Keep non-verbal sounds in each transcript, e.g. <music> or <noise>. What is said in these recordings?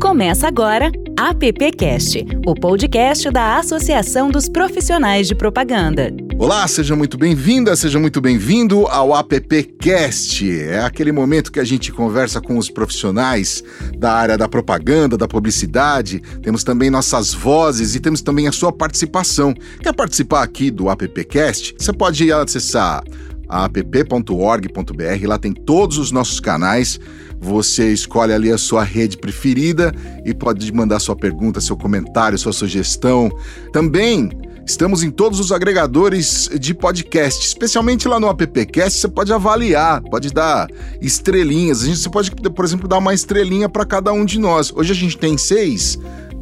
Começa agora AppCast, o podcast da Associação dos Profissionais de Propaganda. Olá, seja muito bem-vinda, seja muito bem-vindo ao AppCast. É aquele momento que a gente conversa com os profissionais da área da propaganda, da publicidade. Temos também nossas vozes e temos também a sua participação. Quer participar aqui do AppCast? Você pode acessar app.org.br, lá tem todos os nossos canais. Você escolhe ali a sua rede preferida e pode mandar sua pergunta, seu comentário, sua sugestão. Também Estamos em todos os agregadores de podcast, especialmente lá no AppCast. Você pode avaliar, pode dar estrelinhas. A gente, você pode, por exemplo, dar uma estrelinha para cada um de nós. Hoje a gente tem seis.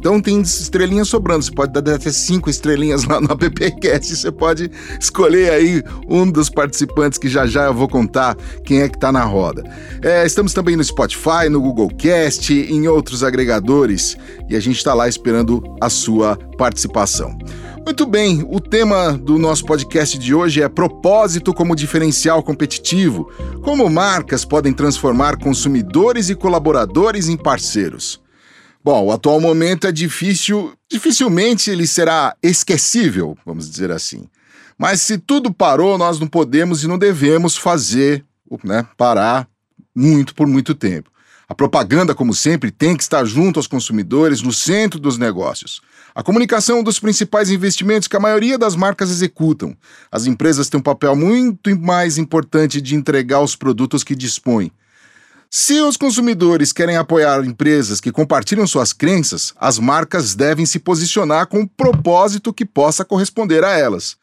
Então tem estrelinhas sobrando. Você pode dar até cinco estrelinhas lá no AppCast. Você pode escolher aí um dos participantes que já já eu vou contar quem é que tá na roda. É, estamos também no Spotify, no Google Cast, em outros agregadores e a gente está lá esperando a sua participação. Muito bem, o tema do nosso podcast de hoje é propósito como diferencial competitivo. Como marcas podem transformar consumidores e colaboradores em parceiros. Bom, o atual momento é difícil, dificilmente ele será esquecível, vamos dizer assim. Mas se tudo parou, nós não podemos e não devemos fazer, né, parar muito por muito tempo. A propaganda, como sempre, tem que estar junto aos consumidores, no centro dos negócios. A comunicação é um dos principais investimentos que a maioria das marcas executam. As empresas têm um papel muito mais importante de entregar os produtos que dispõem. Se os consumidores querem apoiar empresas que compartilham suas crenças, as marcas devem se posicionar com um propósito que possa corresponder a elas.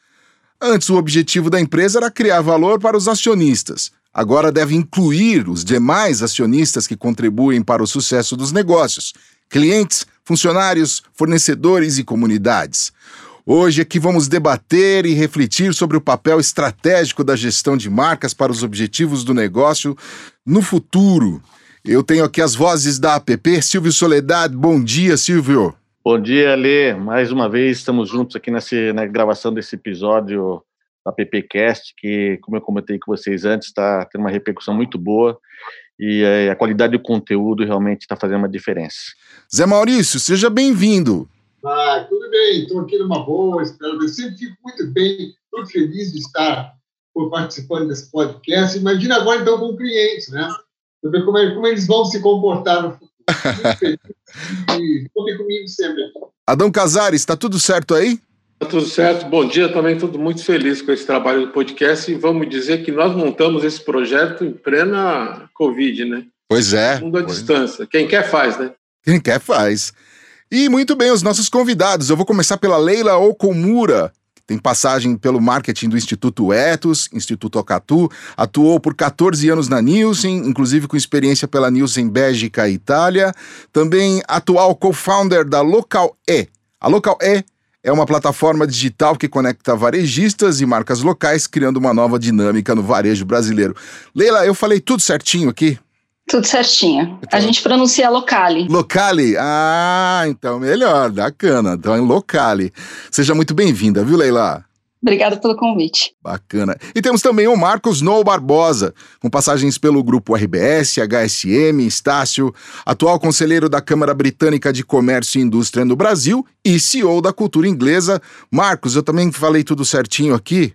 Antes, o objetivo da empresa era criar valor para os acionistas. Agora deve incluir os demais acionistas que contribuem para o sucesso dos negócios: clientes, funcionários, fornecedores e comunidades. Hoje aqui vamos debater e refletir sobre o papel estratégico da gestão de marcas para os objetivos do negócio no futuro. Eu tenho aqui as vozes da APP, Silvio Soledade. Bom dia, Silvio. Bom dia, Lê. Mais uma vez estamos juntos aqui nessa, na gravação desse episódio da AppCast, que, como eu comentei com vocês antes, está tendo uma repercussão muito boa e é, a qualidade do conteúdo realmente está fazendo uma diferença. Zé Maurício, seja bem-vindo. Ah, tudo bem, estou aqui numa boa, espero. Eu sempre fico muito bem, muito feliz de estar participando desse podcast. Imagina agora, então, com clientes, né? Para ver como, é, como, eles vão se comportar no futuro. Muito feliz. e contem comigo sempre. Adão Casares, está tudo certo aí? Está tudo certo. Bom dia, também estou muito feliz com esse trabalho do podcast e vamos dizer que nós montamos esse projeto em plena Covid, né? Pois é. Mundo à distância. Quem quer faz, né? Quem quer faz. E muito bem, os nossos convidados. Eu vou começar pela Leila Okomura. Tem passagem pelo marketing do Instituto Etos, Instituto Ocatu, atuou por 14 anos na Nielsen, inclusive com experiência pela Nielsen Bélgica e Itália. Também atual co-founder da Local E. A Local E é uma plataforma digital que conecta varejistas e marcas locais, criando uma nova dinâmica no varejo brasileiro. Leila, eu falei tudo certinho aqui? Tudo certinho. Então, a gente pronuncia locale. Locale? Ah, então melhor, bacana. Então é locale. Seja muito bem-vinda, viu, Leila? Obrigada pelo convite. Bacana. E temos também o Marcos Nou Barbosa, com passagens pelo grupo RBS, HSM, Estácio, atual conselheiro da Câmara Britânica de Comércio e Indústria no Brasil e CEO da cultura inglesa. Marcos, eu também falei tudo certinho aqui?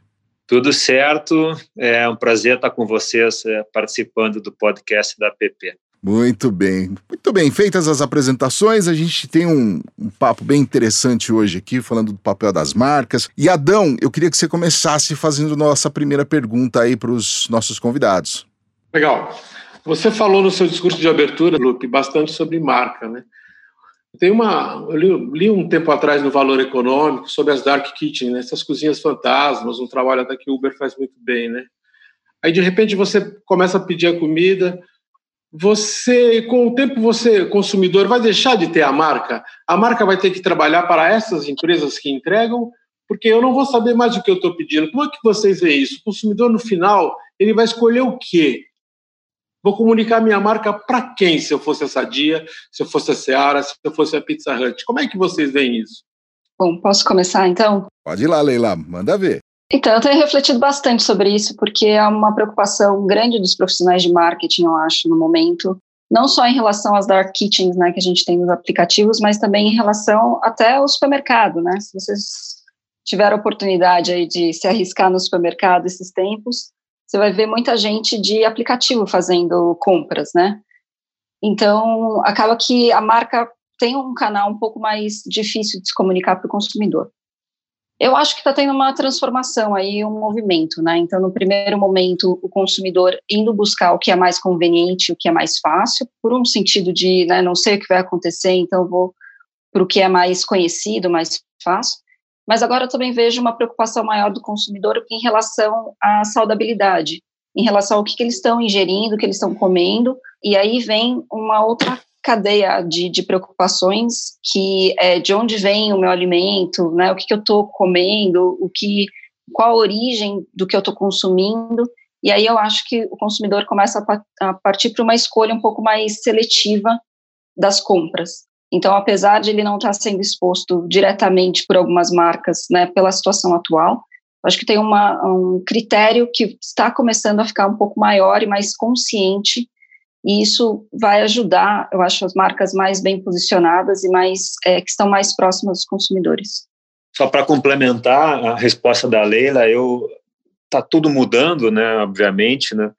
Tudo certo. É um prazer estar com vocês é, participando do podcast da PP. Muito bem, muito bem. Feitas as apresentações, a gente tem um, um, papo bem interessante hoje aqui, falando do papel das marcas. E Adão, eu queria que você começasse fazendo nossa primeira pergunta aí para os nossos convidados. Legal. Você falou no seu discurso de abertura, Luke, bastante sobre marca, né? Tem uma, eu li, li, um tempo atrás no Valor Econômico sobre as dark kitchen, né? essas cozinhas fantasmas, um trabalho até que o Uber faz muito bem, né? Aí de repente você começa a pedir a comida, você, com o tempo, você consumidor vai deixar de ter a marca. A marca vai ter que trabalhar para essas empresas que entregam, porque eu não vou saber mais o que eu estou pedindo. Como é que vocês veem isso? O consumidor no final ele vai escolher o quê? Vou comunicar minha marca para quem, se eu fosse a Sadia, se eu fosse a Seara, se eu fosse a Pizza Hut? Como é que vocês veem isso? Bom, posso começar então? Pode ir lá, Leila, manda ver. Então, eu tenho refletido bastante sobre isso, porque é uma preocupação grande dos profissionais de marketing, eu acho, no momento, não só em relação às dark kitchens, né, que a gente tem nos aplicativos, mas também em relação até ao supermercado, né? Se vocês tiveram a oportunidade aí de se arriscar no supermercado esses tempos, você vai ver muita gente de aplicativo fazendo compras, né? Então, acaba que a marca tem um canal um pouco mais difícil de se comunicar para o consumidor. Eu acho que está tendo uma transformação aí, um movimento, né? Então, no primeiro momento, o consumidor indo buscar o que é mais conveniente, o que é mais fácil, por um sentido de, né, não sei o que vai acontecer, então vou para o que é mais conhecido, mais fácil. Mas agora eu também vejo uma preocupação maior do consumidor em relação à saudabilidade, em relação ao que, que eles estão ingerindo, o que eles estão comendo, e aí vem uma outra cadeia de, de preocupações que é de onde vem o meu alimento, né, o que, que eu estou comendo, o que, qual a origem do que eu estou consumindo, e aí eu acho que o consumidor começa a, a partir para uma escolha um pouco mais seletiva das compras. Então, apesar de ele não estar sendo exposto diretamente por algumas marcas, né, pela situação atual, acho que tem uma, um critério que está começando a ficar um pouco maior e mais consciente e isso vai ajudar, eu acho, as marcas mais bem posicionadas e mais é, que estão mais próximas dos consumidores. Só para complementar a resposta da Leila, eu tá tudo mudando, né, obviamente, né,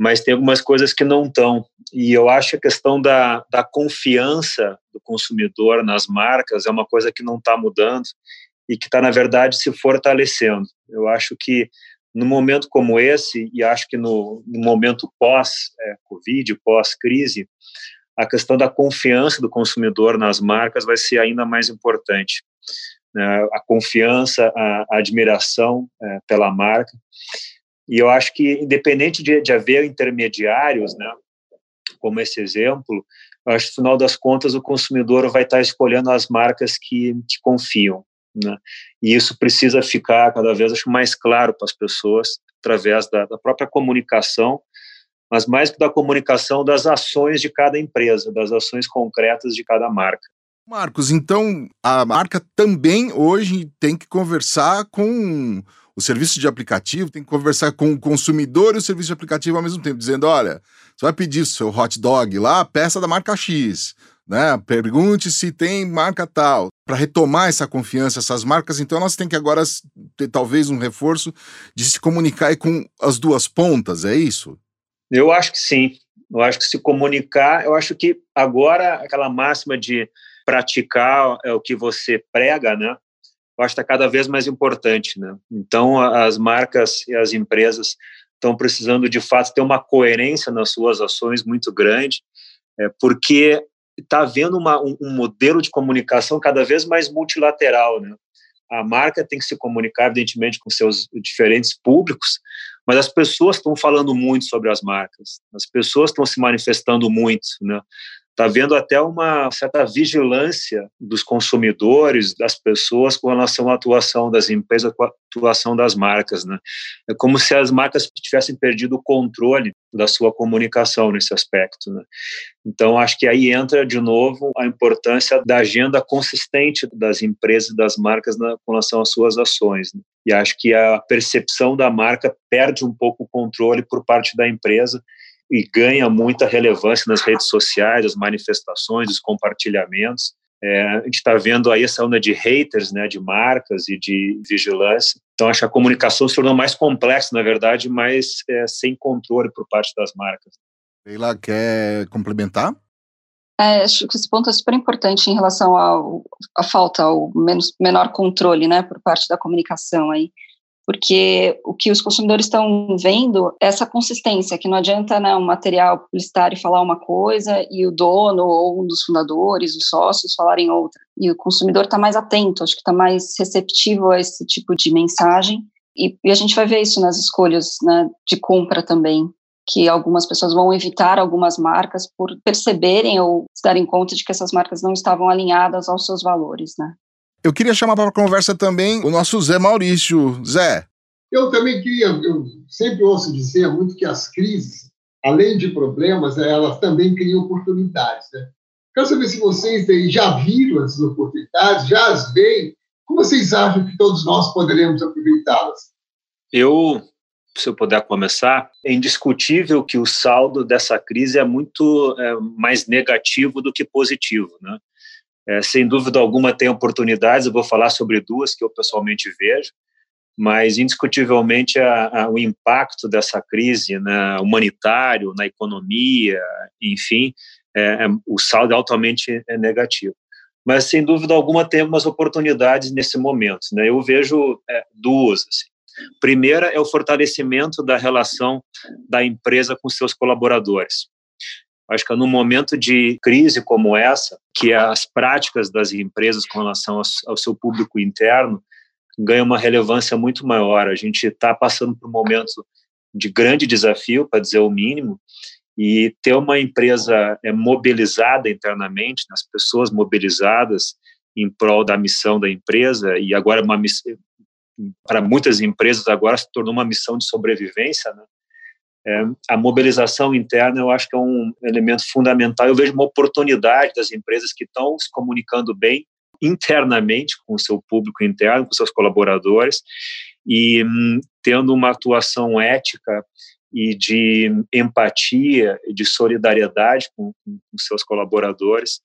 mas tem algumas coisas que não estão. E eu acho que a questão da, da confiança do consumidor nas marcas é uma coisa que não está mudando e que está, na verdade, se fortalecendo. Eu acho que no momento como esse, e acho que no, no momento pós-Covid, é, pós-crise, a questão da confiança do consumidor nas marcas vai ser ainda mais importante. Né? A confiança, a, a admiração é, pela marca. E eu acho que, independente de, de haver intermediários, né, como esse exemplo, acho que, no final das contas, o consumidor vai estar escolhendo as marcas que, que confiam. Né? E isso precisa ficar cada vez acho, mais claro para as pessoas, através da, da própria comunicação, mas mais que da comunicação, das ações de cada empresa, das ações concretas de cada marca. Marcos, então a marca também hoje tem que conversar com o serviço de aplicativo, tem que conversar com o consumidor e o serviço de aplicativo ao mesmo tempo, dizendo: olha, você vai pedir seu hot dog lá, peça da marca X né? Pergunte se tem marca tal. Para retomar essa confiança, essas marcas, então nós temos que agora ter talvez um reforço de se comunicar com as duas pontas, é isso? Eu acho que sim. Eu acho que se comunicar, eu acho que agora aquela máxima de praticar é o que você prega, né? Eu acho que está cada vez mais importante, né? Então as marcas e as empresas estão precisando de fato ter uma coerência nas suas ações muito grande, é, porque está havendo uma, um, um, modelo de comunicação cada vez mais multilateral, né? A marca tem que se comunicar, evidentemente, com seus diferentes públicos, mas as pessoas estão falando muito sobre as marcas, as pessoas estão se manifestando muito, né? Está havendo até uma certa vigilância dos consumidores, das pessoas com relação à atuação das empresas, com a atuação das marcas. Né? É como se as marcas tivessem perdido o controle da sua comunicação nesse aspecto. Né? Então, acho que aí entra de novo a importância da agenda consistente das empresas e das marcas na, com relação às suas ações. Né? E acho que a percepção da marca perde um pouco o controle por parte da empresa e ganha muita relevância nas redes sociais, as manifestações, os compartilhamentos. É, a gente está vendo aí essa onda de haters, né, de marcas e de vigilância. Então, acho que a comunicação se tornou mais complexa, na verdade, mas é, sem controle por parte das marcas. Leila, quer complementar? É, acho que esse ponto é super importante em relação à falta, ao menos, menor controle, né, por parte da comunicação aí porque o que os consumidores estão vendo é essa consistência, que não adianta né, um material publicitário falar uma coisa e o dono ou um dos fundadores, os sócios, falarem outra. E o consumidor está mais atento, acho que está mais receptivo a esse tipo de mensagem. E, e, a gente vai ver isso nas escolhas né, de compra também, que algumas pessoas vão evitar algumas marcas por perceberem ou se darem conta de que essas marcas não estavam alinhadas aos seus valores, né? Eu queria chamar para conversa também o nosso Zé Maurício. Zé. Eu também queria, eu sempre ouço dizer muito que as crises, além de problemas, elas também criam oportunidades. Né? Quero saber se vocês já viram essas oportunidades, já as veem, como vocês acham que todos nós poderemos aproveitá-las? Eu se eu puder começar, é indiscutível que o saldo dessa crise é muito é, mais negativo do que positivo, né? É, sem dúvida alguma tem oportunidades, eu vou falar sobre duas que eu pessoalmente vejo, mas indiscutivelmente a, a, o impacto dessa crise né, humanitário, na economia, enfim, é, é, o saldo é altamente é negativo. Mas, sem dúvida alguma, tem algumas oportunidades nesse momento. Né? Eu vejo é, duas. Assim. Primeira é o fortalecimento da relação da empresa com seus colaboradores. Acho que num momento de crise como essa, que as práticas das empresas com relação ao, ao seu público interno ganham uma relevância muito maior. A gente está passando por um momento de grande desafio, para dizer o mínimo, e ter uma empresa é, mobilizada internamente, as pessoas mobilizadas em prol da missão da empresa, e agora uma para muitas empresas agora se tornou uma missão de sobrevivência, né? É, a mobilização interna eu acho que é um elemento fundamental. Eu vejo uma oportunidade das empresas que estão se comunicando bem internamente com o seu público interno, com seus colaboradores e hum, tendo uma atuação ética e de empatia e de solidariedade com, com, com seus colaboradores.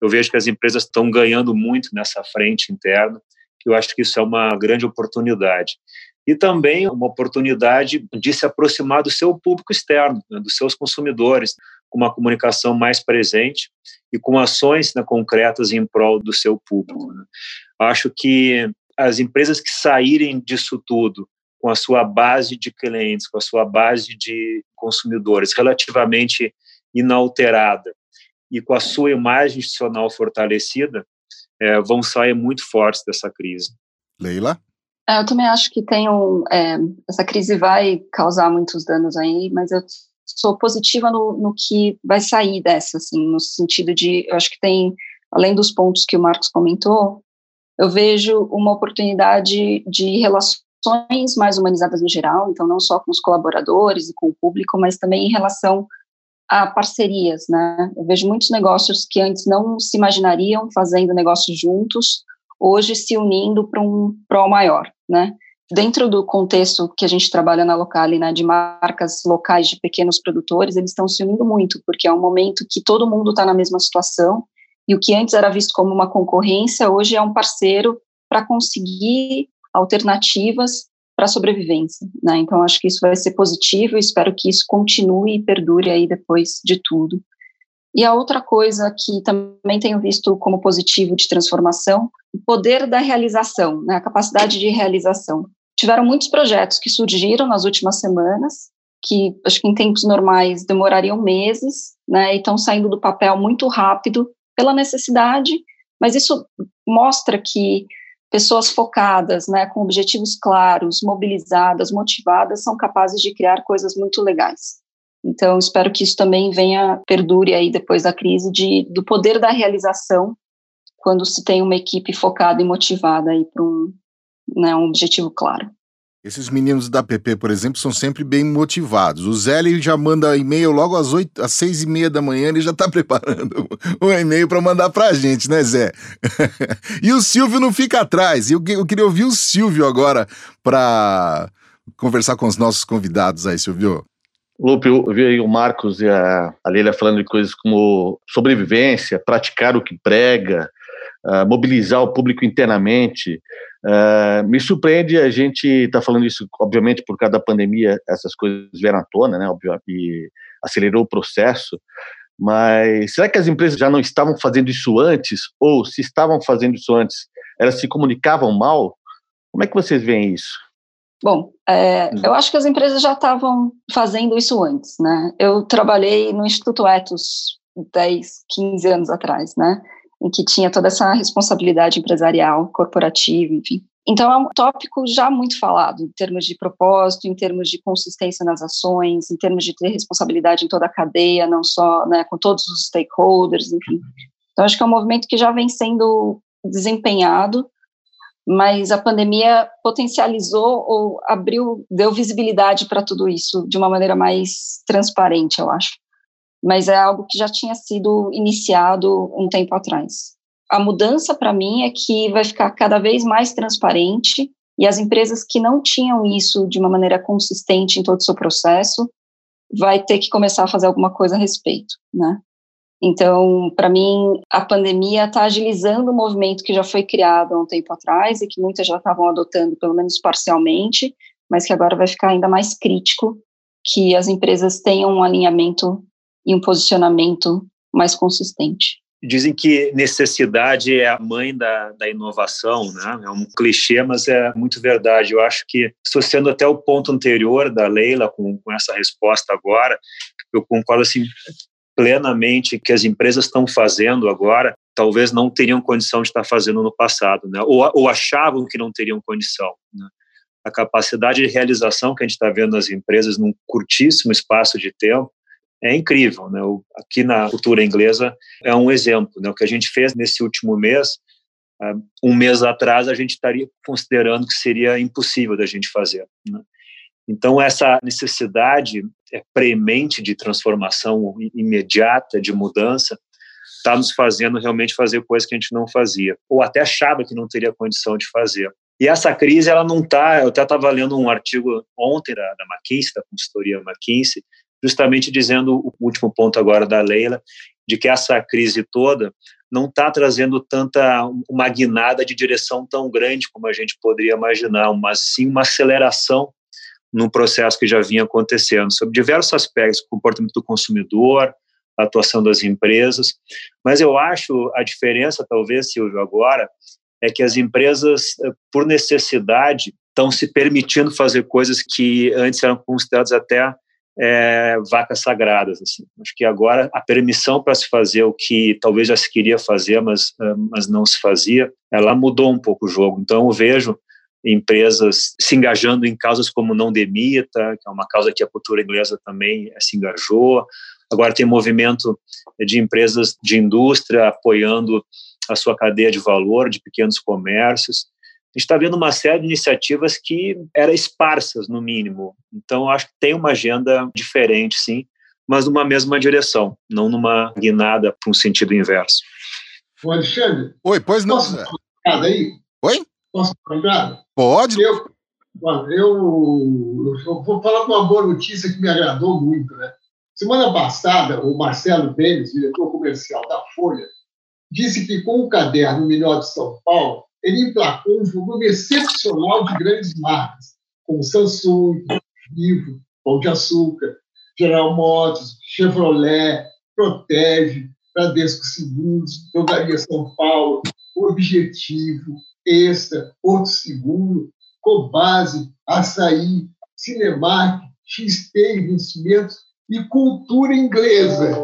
Eu vejo que as empresas estão ganhando muito nessa frente interna. Eu acho que isso é uma grande oportunidade e também uma oportunidade de se aproximar do seu público externo, né, dos seus consumidores, com uma comunicação mais presente e com ações né, concretas em prol do seu público. Né. Acho que as empresas que saírem disso tudo com a sua base de clientes, com a sua base de consumidores relativamente inalterada e com a sua imagem institucional fortalecida, é, vão sair muito fortes dessa crise. Leila? É, eu também acho que tem um, é, essa crise vai causar muitos danos aí, mas eu sou positiva no, no que vai sair dessa, assim, no sentido de, eu acho que tem, além dos pontos que o Marcos comentou, eu vejo uma oportunidade de relações mais humanizadas no geral, então não só com os colaboradores e com o público, mas também em relação a parcerias, né? Eu vejo muitos negócios que antes não se imaginariam fazendo negócios juntos, hoje se unindo para um pró maior, né? Dentro do contexto que a gente trabalha na Locale, né, de marcas locais de pequenos produtores, eles estão se unindo muito, porque é um momento que todo mundo está na mesma situação, e o que antes era visto como uma concorrência, hoje é um parceiro para conseguir alternativas para a sobrevivência, né? Então acho que isso vai ser positivo espero que isso continue e perdure aí depois de tudo. E a outra coisa que também tenho visto como positivo de transformação, o poder da realização, né, a capacidade de realização. Tiveram muitos projetos que surgiram nas últimas semanas, que acho que em tempos normais demorariam meses, né, e estão saindo do papel muito rápido pela necessidade, mas isso mostra que pessoas focadas, né, com objetivos claros, mobilizadas, motivadas, são capazes de criar coisas muito legais. Então, espero que isso também venha, perdure aí depois da crise, de, do poder da realização, quando se tem uma equipe focada e motivada aí para um, né, um objetivo claro. Esses meninos da PP, por exemplo, são sempre bem motivados. O Zé ele já manda e-mail logo às, 8, às seis e meia da manhã, ele já está <laughs> preparando um e-mail para mandar para a gente, né, Zé? <laughs> e o Silvio não fica atrás. Eu, eu queria ouvir o Silvio agora para conversar com os nossos convidados aí, Silvio. Lupe, eu vi aí o Marcos e a, a Leila falando de coisas como sobrevivência, praticar o que prega, uh, mobilizar o público internamente. Uh, me surpreende a gente estar tá falando isso, obviamente, por causa da pandemia, essas coisas vieram à tona, né, e acelerou o processo, mas será que as empresas já não estavam fazendo isso antes? Ou se estavam fazendo isso antes, elas se comunicavam mal? Como é que vocês veem isso? Bom, é, uhum. eu acho que as empresas já estavam fazendo isso antes, né? Eu trabalhei no Instituto Etos 10, 15 anos atrás, né? Em que tinha toda essa responsabilidade empresarial, corporativa, enfim. Então é um tópico já muito falado em termos de propósito, em termos de consistência nas ações, em termos de ter responsabilidade em toda a cadeia, não só né, com todos os stakeholders, enfim. Então acho que é um movimento que já vem sendo desempenhado mas a pandemia potencializou ou abriu, deu visibilidade para tudo isso de uma maneira mais transparente, eu acho. Mas é algo que já tinha sido iniciado um tempo atrás. A mudança para mim é que vai ficar cada vez mais transparente E as empresas que não tinham isso de uma maneira consistente em todo o seu processo, vai ter que começar a fazer alguma coisa a respeito, né? Então, para mim, a pandemia está agilizando o movimento que já foi criado há um tempo atrás e que muitas já estavam adotando, pelo menos parcialmente, mas que agora vai ficar ainda mais crítico que as empresas tenham um alinhamento e um posicionamento mais consistente. Dizem que necessidade é a mãe da, da inovação, né? É um clichê, mas é muito verdade. Eu acho que, associando até o ponto anterior da Leila com, com essa resposta agora, eu concordo assim plenamente que as empresas estão fazendo agora, talvez não teriam condição de estar fazendo no passado, né? Ou, ou achavam que não teriam condição. Né? A capacidade de realização que a gente está vendo nas empresas num curtíssimo espaço de tempo é incrível. Né? Aqui na cultura inglesa é um exemplo. Né? O que a gente fez nesse último mês, ah, um mês atrás, a gente estaria considerando que seria impossível da gente fazer. Né? Então, essa necessidade é premente de transformação imediata, de mudança, está nos fazendo realmente fazer coisas que a gente não fazia, ou até achava que não teria condição de fazer. E essa crise, ela não está. Eu até estava lendo um artigo ontem da, da McKinsey, da consultoria McKinsey, justamente dizendo o último ponto agora da Leila, de que essa crise toda não está trazendo tanta uma guinada de direção tão grande como a gente poderia imaginar, mas sim uma aceleração no processo que já vinha acontecendo sobre diversos aspectos, comportamento do consumidor, atuação das empresas. Mas eu acho a diferença, talvez, Silvio, agora, é que as empresas, por necessidade, estão se permitindo fazer coisas que antes eram consideradas até é, vacas sagradas. Assim. Acho que agora a permissão para se fazer o que talvez já se queria fazer, mas, eh, mas não se fazia, ela mudou um pouco o jogo. Então eu vejo empresas se engajando em causas como Não Demita, que é uma causa que a cultura inglesa também eh, se engajou. Agora tem movimento de empresas de indústria apoiando a sua cadeia de valor, de pequenos comércios a gente está vendo uma série de iniciativas que eram esparsas, no mínimo. Então, acho que tem uma agenda diferente, sim, mas numa mesma direção, não numa guinada para um sentido inverso. O Alexandre. Oi, pois não. Posso falar aí? Oi? Posso falar? Pode. Eu, eu, eu vou falar com uma boa notícia que me agradou muito, né? Semana passada, o Marcelo Denis, diretor comercial da Folha, disse que com o caderno Melhor de São Paulo, ele emplacou um volume excepcional de grandes marcas, como Samsung, Vivo, Pão de Açúcar, General Motors, Chevrolet, Protege, Bradesco Seguros, Drogaria São Paulo, Objetivo, Extra, Porto Seguro, Cobase, Açaí, Cinemark, XP Investimentos e Cultura Inglesa,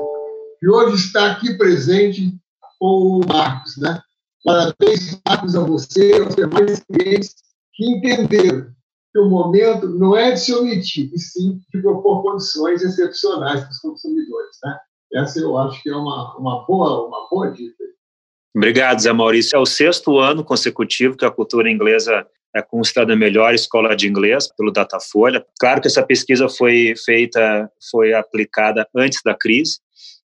que hoje está aqui presente com o Marcos, né? Parabéns, Marcos, a você e aos demais clientes que entenderam que o momento não é de se omitir, e sim de propor condições excepcionais para os consumidores. Né? Essa eu acho que é uma, uma, boa, uma boa dica. Obrigado, Zé Maurício. É o sexto ano consecutivo que a cultura inglesa é considerada a melhor escola de inglês pelo Datafolha. Claro que essa pesquisa foi feita, foi aplicada antes da crise,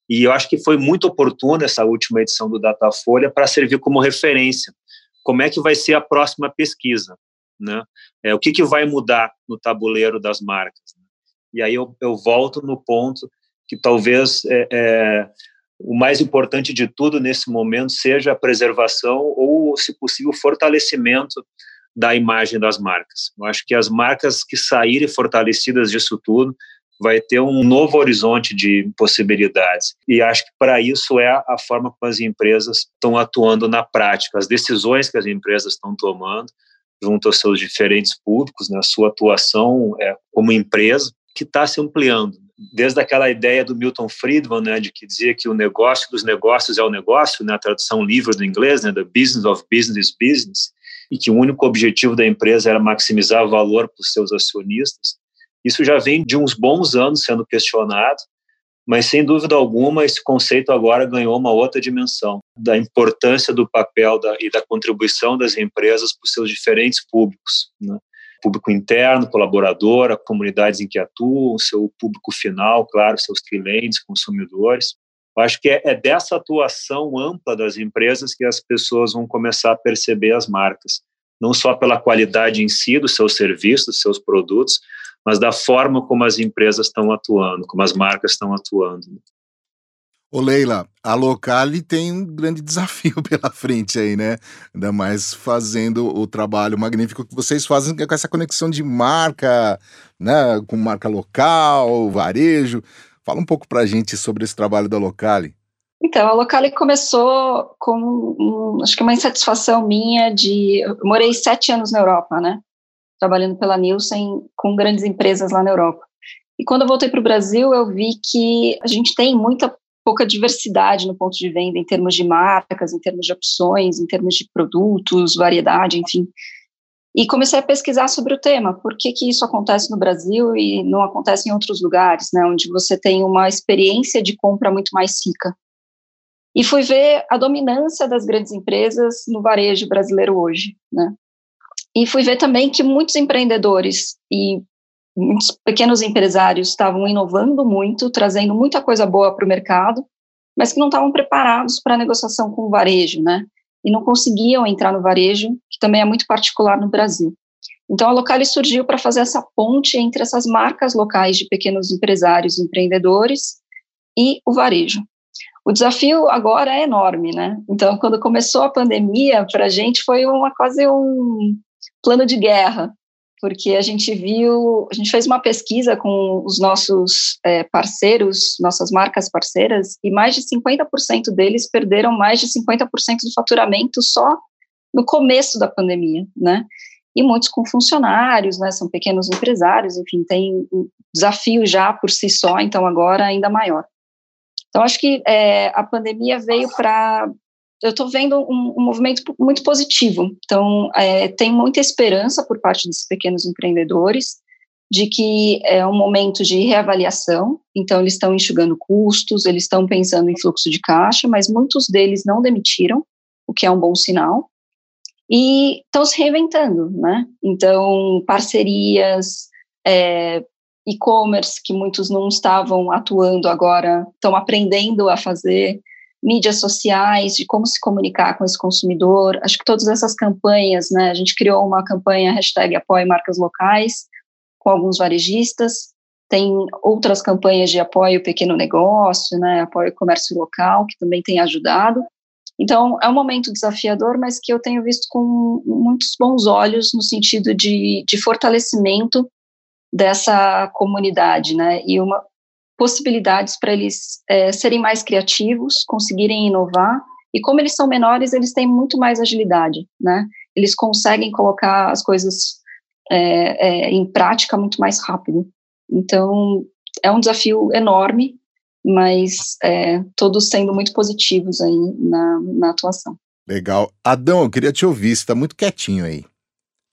e eu acho que foi muito oportuna essa última edição do Datafolha para servir como referência. Como é que vai ser a próxima pesquisa? Né? É, o que, que vai mudar no tabuleiro das marcas? Né? E aí eu, eu volto no ponto que talvez é, é, o mais importante de tudo nesse momento seja a preservação ou, se possível, fortalecimento da imagem das marcas. Eu acho que as marcas que saírem fortalecidas disso tudo vai ter um novo horizonte de possibilidades. E acho que para isso é a forma como as empresas estão atuando na prática, as decisões que as empresas estão tomando junto aos seus diferentes públicos, né, a sua atuação é, como empresa, que está se ampliando. Desde aquela ideia do Milton Friedman, né, de que dizia que o negócio dos negócios é o negócio, né, a tradução livre do inglês, né, the business of business business, e que o único objetivo da empresa era maximizar valor para os seus acionistas, isso já vem de uns bons anos sendo questionado, mas sem dúvida alguma esse conceito agora ganhou uma outra dimensão da importância do papel da, e da contribuição das empresas para os seus diferentes públicos, né? público interno, colaborador, comunidades em que atuam, seu público final, claro, seus clientes, consumidores. Eu acho que é, é dessa atuação ampla das empresas que as pessoas vão começar a perceber as marcas. não só pela qualidade em si dos seus serviços, dos seus produtos, mas da forma como as empresas estão atuando, como as marcas estão atuando. Ô Leila, a Locale tem um grande desafio <laughs> pela frente aí, né? Ainda mais fazendo o trabalho magnífico que vocês fazem com essa conexão de marca, né? Com marca local, varejo. Fala um pouco pra gente sobre esse trabalho da Locale. Então, a Locale começou com, um, acho que uma insatisfação minha de... Eu morei sete anos na Europa, né? Trabalhando pela Nielsen com grandes empresas lá na Europa. E quando eu voltei para o Brasil, eu vi que a gente tem muita pouca diversidade no ponto de venda em termos de marcas, em termos de opções, em termos de produtos, variedade, enfim. E comecei a pesquisar sobre o tema, por que, que isso acontece no Brasil e não acontece em outros lugares, né, onde você tem uma experiência de compra muito mais rica. E fui ver a dominância das grandes empresas no varejo brasileiro hoje, né. E fui ver também que muitos empreendedores e muitos pequenos empresários estavam inovando muito, trazendo muita coisa boa para o mercado, mas que não estavam preparados para a negociação com o varejo, né? E não conseguiam entrar no varejo, que também é muito particular no Brasil. Então, a Locale surgiu para fazer essa ponte entre essas marcas locais de pequenos empresários empreendedores e o varejo. O desafio agora é enorme, né? Então, quando começou a pandemia, para a gente foi uma, quase um plano de guerra, porque a gente viu, a gente fez uma pesquisa com os nossos é, parceiros, nossas marcas parceiras, e mais de 50% deles perderam mais de 50% do faturamento só no começo da pandemia, né? E muitos com funcionários, né? São pequenos empresários, enfim, tem um desafio já por si só, então agora ainda maior. Então, acho que é, a pandemia veio para eu estou vendo um, um, movimento muito positivo. Então, é, tem muita esperança por parte desses pequenos empreendedores de que é um momento de reavaliação. Então, eles estão enxugando custos, eles estão pensando em fluxo de caixa, mas muitos deles não demitiram, o que é um bom sinal. E estão se reinventando, né? Então, parcerias, é, e-commerce que muitos não estavam atuando agora estão aprendendo a fazer mídias sociais, de como se comunicar com esse consumidor. Acho que todas essas campanhas, né? A gente criou uma campanha hashtag apoie marcas locais com alguns varejistas. Tem outras campanhas de apoio pequeno negócio, né? Apoio comércio local, que também tem ajudado. Então, é um momento desafiador, mas que eu tenho visto com muitos bons olhos no sentido de, de fortalecimento dessa comunidade, né? E uma, possibilidades para eles é, serem mais criativos, conseguirem inovar. E como eles são menores, eles têm muito mais agilidade, né? Eles conseguem colocar as coisas é, é, em prática muito mais rápido. Então, é um desafio enorme, mas é, todos sendo muito positivos aí na, na atuação. Legal. Adão, eu queria te ouvir, você está muito quietinho aí.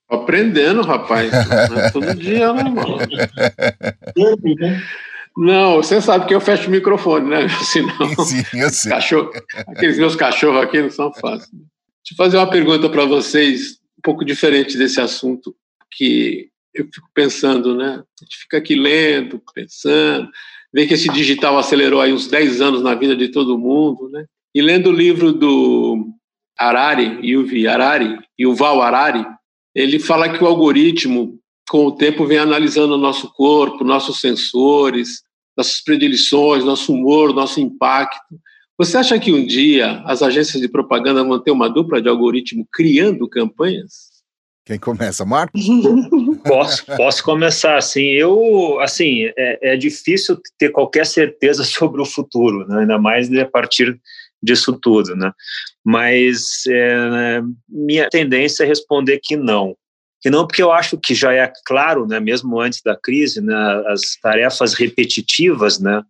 Aprendendo, rapaz. <laughs> Todo dia, né, mano? <laughs> Não, você sabe que eu fecho o microfone, né? <laughs> Senão, <laughs> Sim, eu sei. Cachorro, aqueles meus cachorros aqui não são fáceis. Deixa eu fazer uma pergunta para vocês, um pouco diferente desse assunto, que eu fico pensando, né? A gente fica aqui lendo, pensando, vê que esse digital acelerou aí uns 10 anos na vida de todo mundo, né? E lendo o livro do Harari, Yuval Harari, Yuval Harari, ele fala que o algoritmo, com o tempo, vem analisando o nosso corpo, nossos sensores, nossas predileções, nosso humor, nosso impacto. Você acha que um dia as agências de propaganda vão ter uma dupla de algoritmo criando campanhas? Quem começa, Marcos? <laughs> posso, posso começar, assim. Eu, assim, é, é, difícil ter qualquer certeza <laughs> sobre o futuro, né? ainda mais a partir disso tudo, né? Mas é, minha tendência é responder que não que não porque eu acho que já é claro, né, mesmo antes da crise, né, as tarefas repetitivas, né,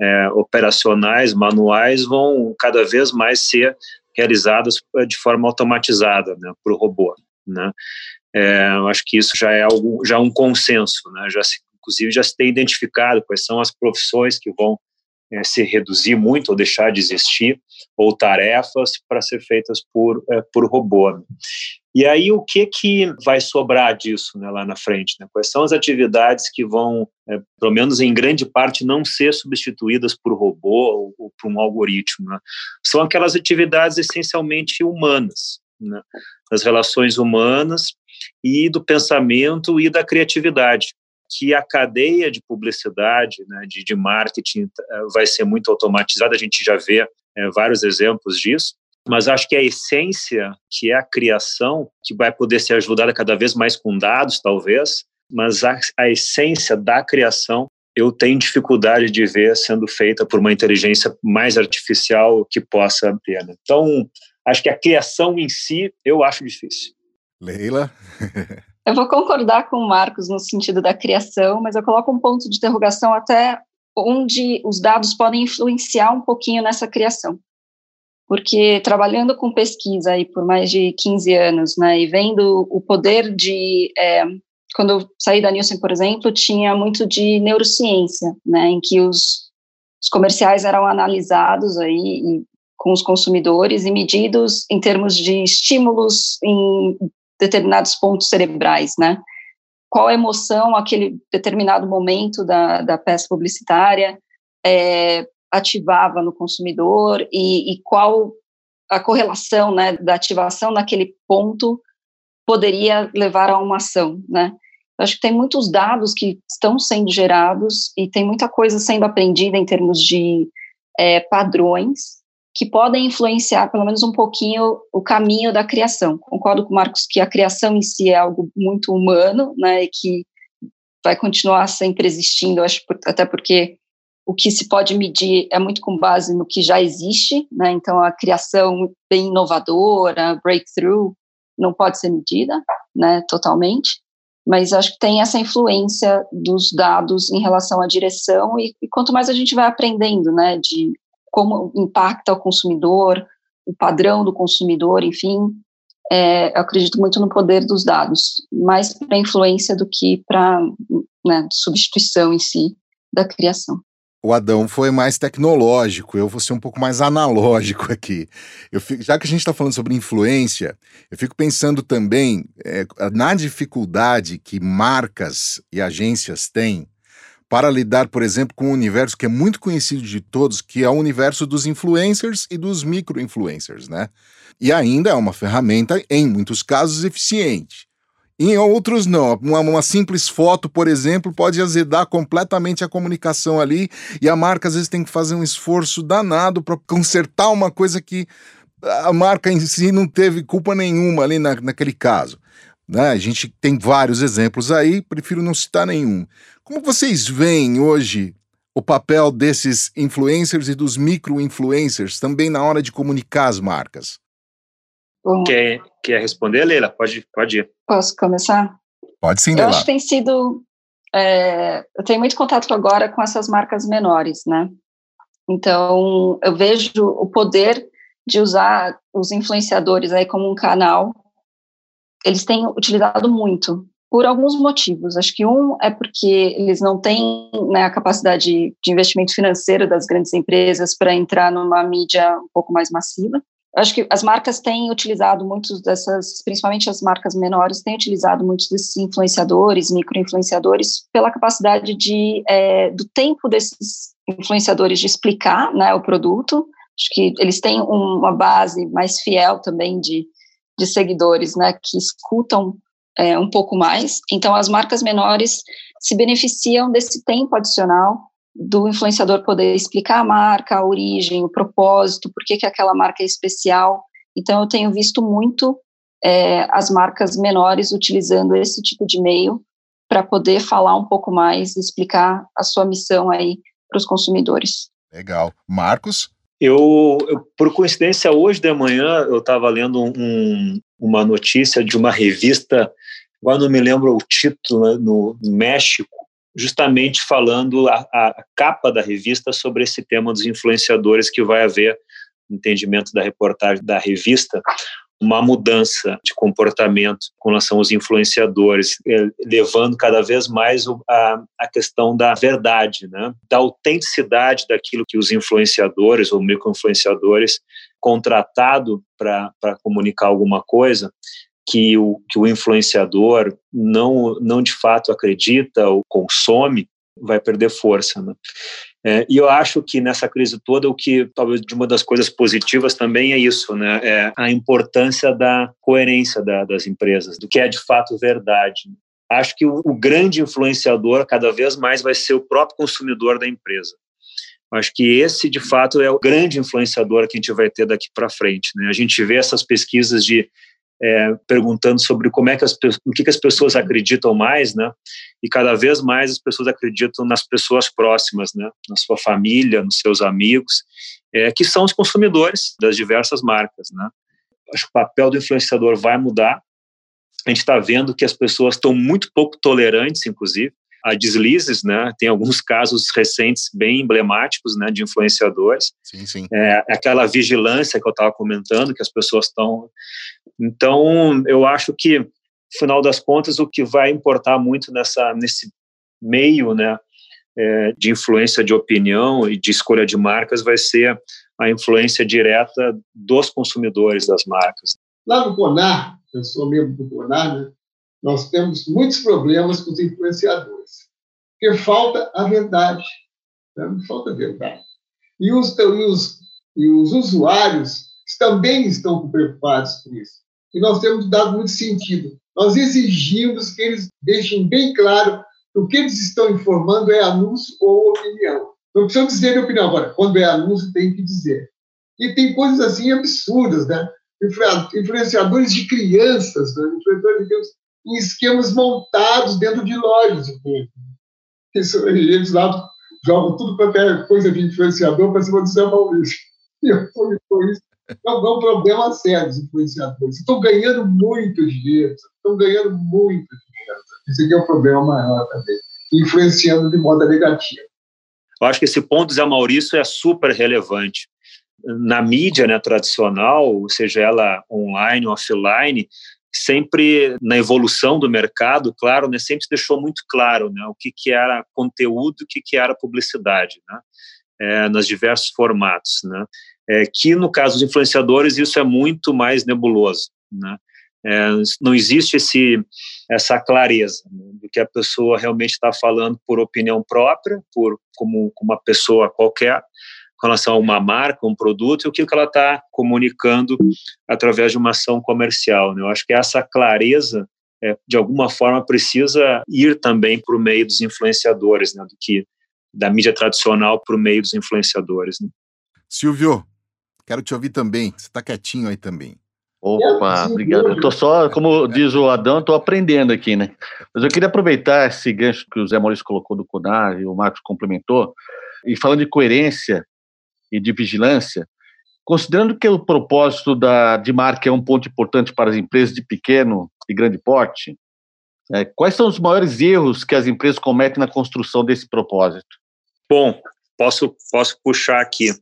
é, operacionais, manuais, vão cada vez mais ser realizadas eh, de forma automatizada, né, por robô, né. É, eu acho que isso já é algo, já um consenso, né, já se, inclusive já se tem identificado quais são as profissões que vão é, se reduzir muito ou deixar de existir, ou tarefas para ser feitas por, é, por robô. Né? E aí, o que, que vai sobrar disso né, lá na frente? Né? Quais são as atividades que vão, é, pelo menos em grande parte, não ser substituídas por robô ou, ou por um algoritmo? Né? São aquelas atividades essencialmente humanas. né, das relações humanas e do pensamento e da criatividade que a cadeia de publicidade, né, de, de marketing, eh, vai ser muito automatizada. A gente já vê é, vários exemplos disso. Mas acho que a essência, que é a criação, que vai poder ser ajudada cada vez mais com dados, talvez, mas a, a essência da criação eu tenho dificuldade de ver sendo feita por uma inteligência mais artificial que possa ter. Né? Então, acho que a criação em si eu acho difícil. Leila? <laughs> eu vou concordar com o Marcos no sentido da criação, mas eu coloco um ponto de interrogação até onde os dados podem influenciar um pouquinho nessa criação. Porque trabalhando com pesquisa aí por mais de 15 anos, né, e vendo o poder de é, quando eu saí da Nielsen, por exemplo, tinha muito de neurociência, né, em que os, os comerciais eram analisados aí com os consumidores e medidos em termos de estímulos em determinados pontos cerebrais, né? Qual a emoção aquele determinado momento da, da peça publicitária é, ativava no consumidor e, e qual a correlação, né, da ativação naquele ponto poderia levar a uma ação, né? Eu acho que tem muitos dados que estão sendo gerados e tem muita coisa sendo aprendida em termos de é, padrões que podem influenciar pelo menos um pouquinho o caminho da criação. Concordo com o Marcos que a criação em si é algo muito humano, né, e que vai continuar sempre existindo, acho até porque o que se pode medir é muito com base no que já existe, né, então a criação bem inovadora, breakthrough, não pode ser medida, né, totalmente, mas acho que tem essa influência dos dados em relação à direção e, e quanto mais a gente vai aprendendo, né, de como impacta o consumidor, o padrão do consumidor, enfim, é, eu acredito muito no poder dos dados, mais para influência do que para né, substituição em si da criação o Adão foi mais tecnológico, eu vou ser um pouco mais analógico aqui. Fico, já que a gente está falando sobre influência, eu fico pensando também é, na dificuldade que marcas e agências têm para lidar, por exemplo, com um universo que é muito conhecido de todos, que é o universo dos influencers e dos micro-influencers, né? E ainda é uma ferramenta, em muitos casos, eficiente. Em outros, não. Uma, uma, simples foto, por exemplo, pode azedar completamente a comunicação ali e a marca às vezes tem que fazer um esforço danado para consertar uma coisa que a marca em si não teve culpa nenhuma ali na, naquele caso. Né? A gente tem vários exemplos aí, prefiro não citar nenhum. Como vocês veem hoje o papel desses influencers e dos micro-influencers também na hora de comunicar as marcas? Quer, quer responder, Leila? Pode, pode ir. Posso começar? Pode sim, Leila. Eu acho que tem sido. É, eu tenho muito contato agora com essas marcas menores, né? Então, eu vejo o poder de usar os influenciadores aí como um canal. Eles têm utilizado muito, por alguns motivos. Acho que um é porque eles não têm né, a capacidade de investimento financeiro das grandes empresas para entrar numa mídia um pouco mais massiva. Acho que as marcas têm utilizado muitos dessas, principalmente as marcas menores, têm utilizado muitos desses influenciadores, micro-influenciadores, pela capacidade de, é, do tempo desses influenciadores de explicar né, o produto. Acho que eles têm uma base mais fiel também de, de seguidores né, que escutam é, um pouco mais. Então, as marcas menores se beneficiam desse tempo adicional do influenciador poder explicar a marca, a origem, o propósito, por que, que aquela marca é especial. Então, eu tenho visto muito é, as marcas menores utilizando esse tipo de meio para poder falar um pouco mais explicar a sua missão aí para os consumidores. Legal. Marcos? Eu, eu, por coincidência, hoje de manhã eu estava lendo um, uma notícia de uma revista, agora não me lembro o título, né, no México, justamente falando a, a, capa da revista sobre esse tema dos influenciadores que vai haver entendimento da reportagem da revista uma mudança de comportamento com relação aos influenciadores, eh, levando cada vez mais a, a questão da verdade, né? da autenticidade daquilo que os influenciadores ou microinfluenciadores contratado para comunicar alguma coisa que o, que o influenciador não, não de fato acredita ou consome, vai perder força. Né? É, e eu acho que nessa crise toda, o que talvez de uma das coisas positivas também é isso, né? É a importância da coerência da, das empresas, do que é de fato verdade. Acho que o, o grande influenciador cada vez mais vai ser o próprio consumidor da empresa. Acho que esse, de fato, é o grande influenciador que a gente vai ter daqui para frente. Né? A gente vê essas pesquisas de é, perguntando sobre como é que as no que, que as pessoas acreditam mais, né? E cada vez mais as pessoas acreditam nas pessoas próximas, né? Na sua família, nos seus amigos, é, que são os consumidores das diversas marcas, né? Acho que o papel do influenciador vai mudar. A gente está vendo que as pessoas estão muito pouco tolerantes, inclusive, a deslizes, né? Tem alguns <laughs> casos recentes bem emblemáticos, né, de influenciadores. Sim, sim. É, aquela vigilância que eu estava comentando, que as pessoas estão. Então, eu acho que, no final das contas, o que vai importar muito nessa nesse meio, né, é, de influência de opinião e de escolha de marcas vai ser a influência direta dos consumidores das marcas. Lá no CONAR, eu sou membro do CONAR, né? Nós temos muitos problemas com os influenciadores, porque falta a verdade, né? falta a verdade. E os, e, os, e os usuários também estão preocupados com isso. E nós temos dado muito sentido. Nós exigimos que eles deixem bem claro que o que eles estão informando é anúncio ou opinião. Não precisam dizer opinião agora. Quando é anúncio, tem que dizer. E tem coisas assim absurdas, né? Influenciadores de crianças, né? influenciadores de crianças em esquemas montados dentro de lojas. Isso, eles lá jogam tudo quanto é coisa de influenciador para cima do Zé Maurício. E eu com isso. Não, é um problema sério os influenciadores. Estão ganhando muito dinheiro, estão ganhando muito dinheiro. Esse aqui é um problema maior também, influenciando de modo negativo. Eu acho que esse ponto, Zé Maurício, é super relevante. Na mídia né, tradicional, seja ela online ou offline, sempre na evolução do mercado, claro, né, sempre deixou muito claro né, o que, que era conteúdo, o que, que era publicidade, né, é, nos diversos formatos. Né, é, que no caso dos influenciadores isso é muito mais nebuloso. Né, é, não existe esse, essa clareza né, do que a pessoa realmente está falando por opinião própria, por como, como uma pessoa qualquer, relação a uma marca, um produto, e o que ela está comunicando através de uma ação comercial. Né? Eu acho que essa clareza, é, de alguma forma, precisa ir também para o meio dos influenciadores, né? do que da mídia tradicional para o meio dos influenciadores. Né? Silvio, quero te ouvir também. Você está quietinho aí também. Opa, obrigado. Eu tô só, como diz o Adão, estou aprendendo aqui, né? Mas eu queria aproveitar esse gancho que o Zé Maurício colocou do CONAR e o Marcos complementou, e falando de coerência, e de vigilância, considerando que o propósito da, de marca é um ponto importante para as empresas de pequeno e grande porte, é, quais são os maiores erros que as empresas cometem na construção desse propósito? Bom, posso, posso puxar aqui.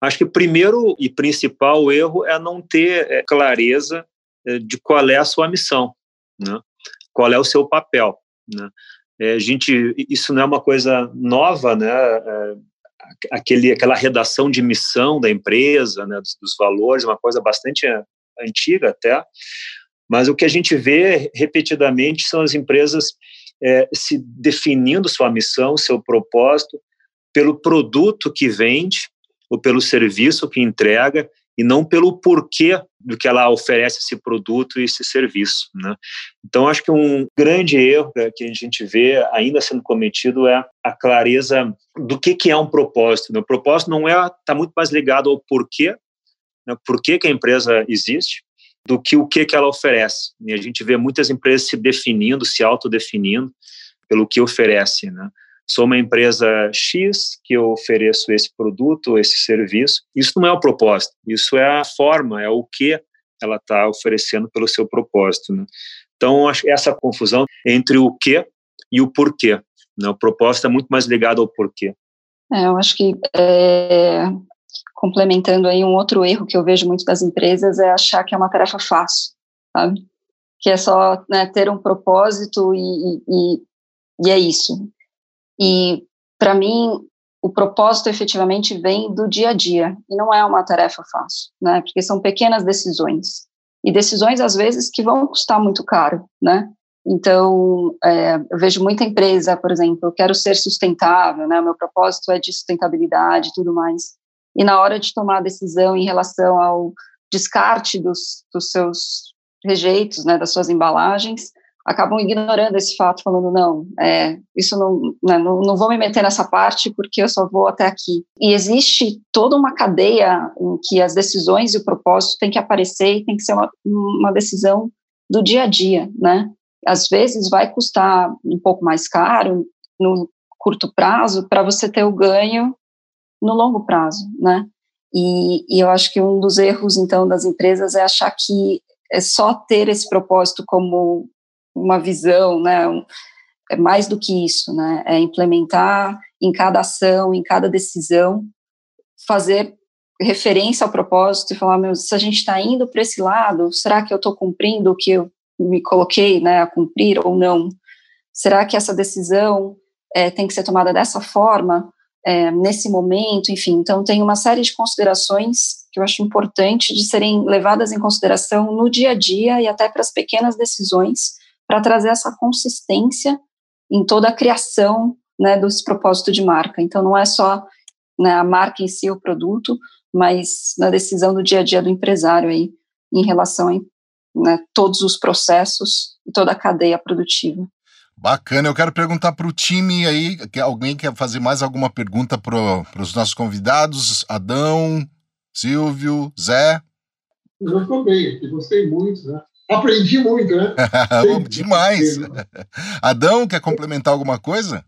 Acho que o primeiro e principal erro é não ter é, clareza é, de qual é a sua missão, né? qual é o seu papel. Né? É, gente, isso não é uma coisa nova, né? É, aquele, aquela redação de missão da empresa, né, dos, dos valores, uma coisa bastante antiga até, mas o que a gente vê repetidamente são as empresas é, se definindo sua missão, seu propósito, pelo produto que vende ou pelo serviço que entrega e não pelo porquê do que ela oferece esse produto e esse serviço. Né? Então, acho que um grande erro que a gente vê ainda sendo cometido é a clareza do que, que é um propósito. Né? O propósito não é está muito mais ligado ao porquê, né? por que, que a empresa existe, do que o que, que ela oferece. E a gente vê muitas empresas se definindo, se autodefinindo pelo que oferece. Né? Sou uma empresa X que eu ofereço esse produto, esse serviço. Isso não é o propósito, isso é a forma, é o que ela está oferecendo pelo seu propósito. Né? Então, essa confusão entre o que e o porquê. Né? O propósito é muito mais ligado ao porquê. É, eu acho que é, complementando aí um outro erro que eu vejo muito das empresas é achar que é uma tarefa fácil, sabe? Que é só né, ter um propósito e, e, e é isso. E, para mim, o propósito efetivamente vem do dia a dia, e não é uma tarefa fácil, né? Porque são pequenas decisões. E decisões, às vezes, que vão custar muito caro, né? Então, é, eu vejo muita empresa, por exemplo, eu quero ser sustentável, né? O meu propósito é de sustentabilidade e tudo mais. E na hora de tomar a decisão em relação ao descarte dos, dos seus rejeitos, né, das suas embalagens, acabam ignorando esse fato, falando, não, é, isso não, né, não, não vou me meter nessa parte porque eu só vou até aqui. E existe toda uma cadeia em que as decisões e o propósito têm que aparecer e tem que ser uma, uma decisão do dia a dia, né? Às vezes vai custar um pouco mais caro no curto prazo para você ter o ganho no longo prazo, né? E, e eu acho que um dos erros, então, das empresas é achar que é só ter esse propósito como uma visão, né? É mais do que isso, né? É implementar em cada ação, em cada decisão, fazer referência ao propósito e falar, meu, se a gente está indo para esse lado, será que eu estou cumprindo o que eu me coloquei, né, a cumprir ou não? Será que essa decisão é, tem que ser tomada dessa forma, é, nesse momento, enfim? Então, tem uma série de considerações que eu acho importante de serem levadas em consideração no dia a dia e até para as pequenas decisões para trazer essa consistência em toda a criação né, desse propósito de marca. Então, não é só né, a marca em si, o produto, mas na decisão do dia a dia do empresário aí, em relação a né, todos os processos e toda a cadeia produtiva. Bacana, eu quero perguntar para o time aí, que alguém quer fazer mais alguma pergunta para os nossos convidados? Adão, Silvio, Zé? Eu também, gostei muito, né? Aprendi muito, né? <laughs> Demais. Adão, quer complementar alguma coisa?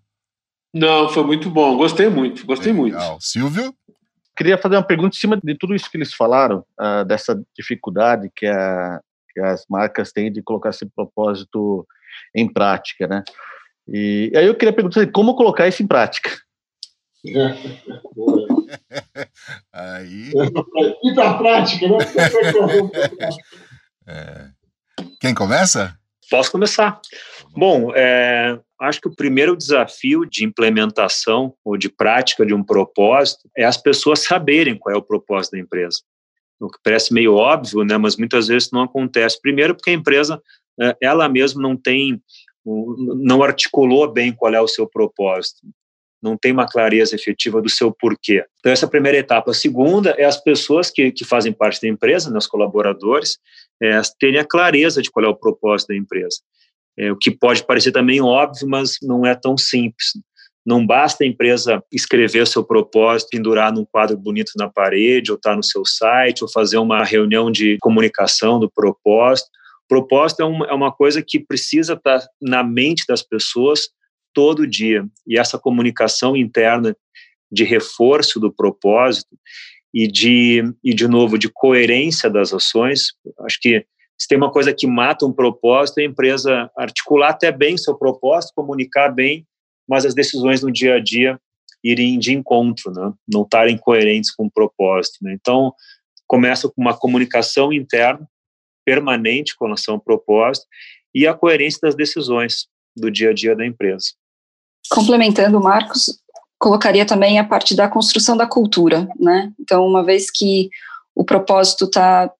Não, foi muito bom. Gostei muito, gostei Legal. muito. Silvio? Queria fazer uma pergunta em cima de tudo isso que eles falaram, uh, dessa dificuldade que, a, que, as marcas têm de colocar esse propósito em prática, né? E aí eu queria perguntar como colocar isso em prática. <laughs> aí. <laughs> E para a prática, né? é. Quem começa? Posso começar. Bom, é, acho que o primeiro desafio de implementação ou de prática de um propósito é as pessoas saberem qual é o propósito da empresa. O que parece meio óbvio, né, mas muitas vezes não acontece. Primeiro, porque a empresa é, ela mesma não tem, não articulou bem qual é o seu propósito não tem uma clareza efetiva do seu porquê. Então, essa é a primeira etapa. A segunda é as pessoas que, que fazem parte da empresa, né, os colaboradores, é, terem a clareza de qual é o propósito da empresa. É, o que pode parecer também óbvio, mas não é tão simples. Não basta a empresa escrever o seu propósito, pendurar num quadro bonito na parede, ou estar tá no seu site, ou fazer uma reunião de comunicação do propósito. Propósito é uma, é uma coisa que precisa estar tá na mente das pessoas todo dia. E essa comunicação interna de reforço do propósito e de, e de novo, de coerência das ações, acho que se tem uma coisa que mata um propósito, é a empresa articular até bem seu propósito, comunicar bem, mas as decisões no dia a dia irem de encontro, né? não estarem coerentes com o propósito. Né? Então, começa com uma comunicação interna, permanente com relação ao propósito, e a coerência das decisões do dia a dia da empresa. Complementando, Marcos, colocaria também a parte da construção da cultura, né? Então, uma vez que o propósito está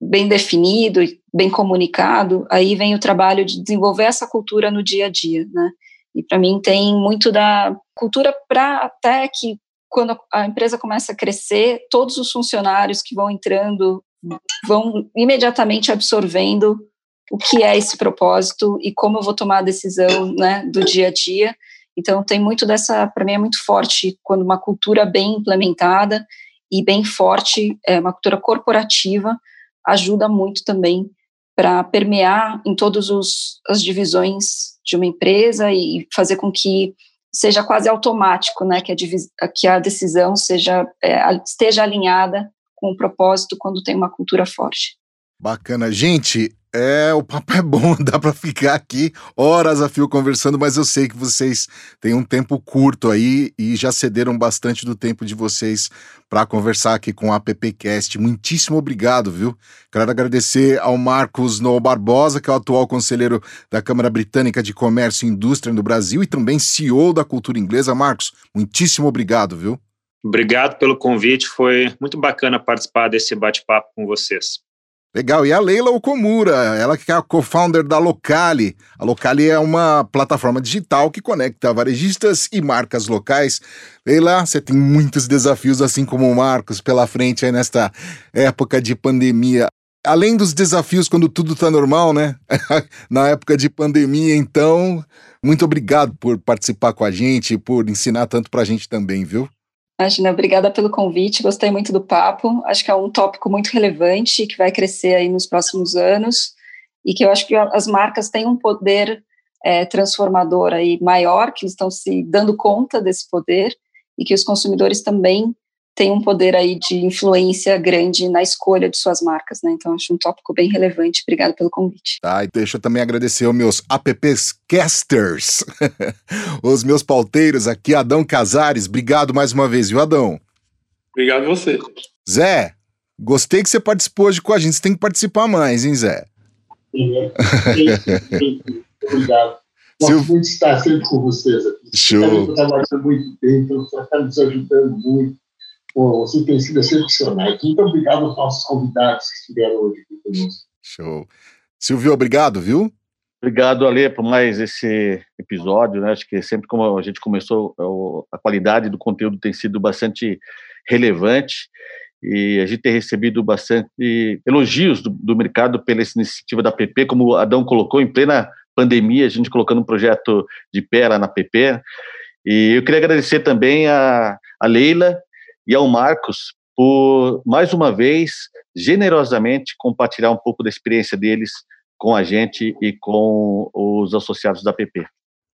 bem definido e bem comunicado, aí vem o trabalho de desenvolver essa cultura no dia a dia, né? E para mim tem muito da cultura para até que quando a empresa começa a crescer, todos os funcionários que vão entrando vão imediatamente absorvendo o que é esse propósito e como eu vou tomar a decisão né, do dia a dia. Então, tem muito dessa, para mim é muito forte quando uma cultura bem implementada e bem forte, é, uma cultura corporativa, ajuda muito também para permear em todas as divisões de uma empresa e fazer com que seja quase automático, né, que a, que a decisão seja é, esteja alinhada com o propósito quando tem uma cultura forte. Bacana. Gente, é, o papo é bom, <laughs> dá para ficar aqui horas a fio conversando, mas eu sei que vocês têm um tempo curto aí e já cederam bastante do tempo de vocês para conversar aqui com a AppCast. Muitíssimo obrigado, viu? Quero agradecer ao Marcos Noel Barbosa, que é o atual conselheiro da Câmara Britânica de Comércio e Indústria no Brasil e também CEO da Cultura Inglesa. Marcos, muitíssimo obrigado, viu? Obrigado pelo convite, foi muito bacana participar desse bate-papo com vocês. Legal. E a Leila Okomura, ela que é a co-founder da Locali. A Locali é uma plataforma digital que conecta varejistas e marcas locais. Leila, você tem muitos desafios, assim como o Marcos, pela frente aí nesta época de pandemia. Além dos desafios quando tudo está normal, né? <laughs> Na época de pandemia, então, muito obrigado por participar com a gente por ensinar tanto para a gente também, viu? Imagina, obrigada pelo convite, gostei muito do papo. Acho que é um tópico muito relevante que vai crescer aí nos próximos anos e que eu acho que as marcas têm um poder é, transformador aí maior, que estão se dando conta desse poder e que os consumidores também tem um poder aí de influência grande na escolha de suas marcas, né? Então acho um tópico bem relevante. Obrigada pelo convite. Tá, e deixa eu também agradecer aos meus apps casters, <laughs> os meus pauteiros aqui, Adão Casares. Obrigado mais uma vez, viu, Adão? Obrigado a você. Zé, gostei que você participou hoje com a gente. Você tem que participar mais, hein, Zé? Sim, <laughs> é. Obrigado. Gosto muito de estar sempre com vocês aqui. Show. Está trabalhando muito bem, então está nos ajudando muito Você tem sido excepcional. Muito obrigado aos nossos convidados que estiveram hoje aqui conosco. Show. Silvio, obrigado, viu? Obrigado, Ale, por mais esse episódio. Né? Acho que sempre como a gente começou, a qualidade do conteúdo tem sido bastante relevante e a gente tem recebido bastante elogios do, do mercado pela iniciativa da PP, como o Adão colocou, em plena pandemia, a gente colocando um projeto de pé lá na PP. E eu queria agradecer também a, a Leila e ao Marcos por, mais uma vez, generosamente compartilhar um pouco da experiência deles com a gente e com os associados da PP.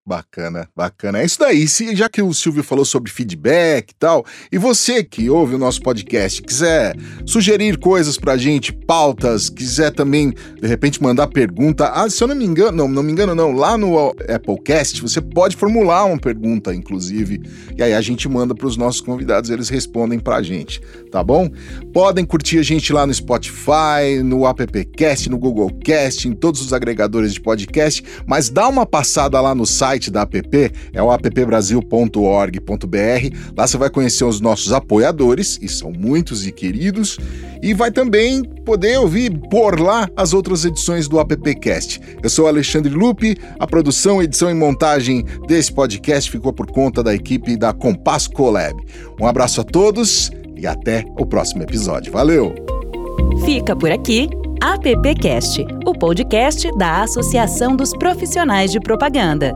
Bacana, bacana. É isso daí. Se, já que o Silvio falou sobre feedback e tal, e você que ouve o nosso podcast quiser sugerir coisas pra gente, pautas, quiser também, de repente, mandar pergunta. Ah, se eu não me engano, não, não me engano, não. Lá no Applecast você pode formular uma pergunta, inclusive. E aí a gente manda para os nossos convidados, eles respondem pra gente, tá bom? Podem curtir a gente lá no Spotify, no Appcast, no Google Cast, em todos os agregadores de podcast, mas dá uma passada lá no site site da app é o appbrasil.org.br. Lá você vai conhecer os nossos apoiadores, e são muitos e queridos, e vai também poder ouvir por lá as outras edições do Appcast. Eu sou Alexandre Lupe, a produção, edição e montagem desse podcast ficou por conta da equipe da Compass Colab. Um abraço a todos e até o próximo episódio. Valeu! Fica por aqui AppCast, o podcast da Associação dos Profissionais de Propaganda.